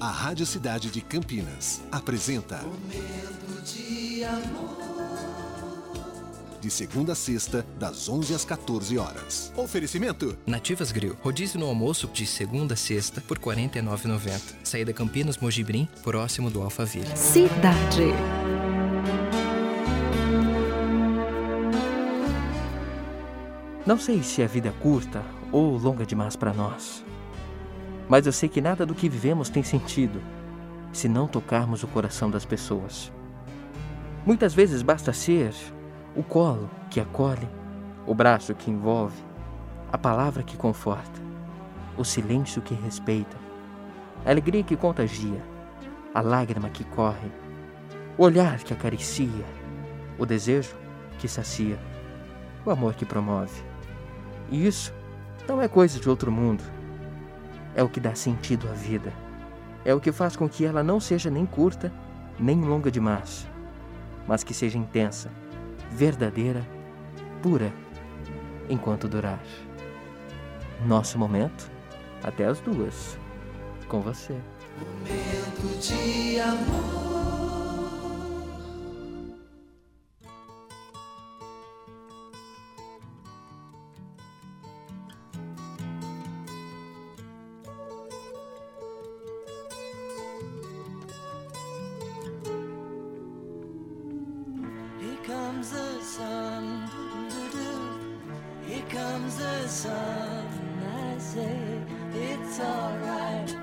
A Rádio Cidade de Campinas apresenta Momento de amor. De segunda a sexta, das 11 às 14 horas. Oferecimento: Nativas Grill. Rodízio no almoço de segunda a sexta por R$ 49,90. Saída Campinas Mojibrim, próximo do Alphaville. Cidade. Não sei se a vida é curta ou longa demais para nós. Mas eu sei que nada do que vivemos tem sentido se não tocarmos o coração das pessoas. Muitas vezes basta ser o colo que acolhe, o braço que envolve, a palavra que conforta, o silêncio que respeita, a alegria que contagia, a lágrima que corre, o olhar que acaricia, o desejo que sacia, o amor que promove. E isso não é coisa de outro mundo. É o que dá sentido à vida. É o que faz com que ela não seja nem curta, nem longa demais, mas que seja intensa, verdadeira, pura, enquanto durar. Nosso momento, até as duas, com você. Momento de amor. Comes the sun. Here comes the sun. I say it's alright.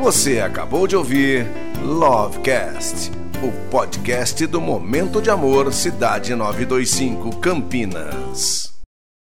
Você acabou de ouvir Lovecast, o podcast do Momento de Amor Cidade 925 Campinas.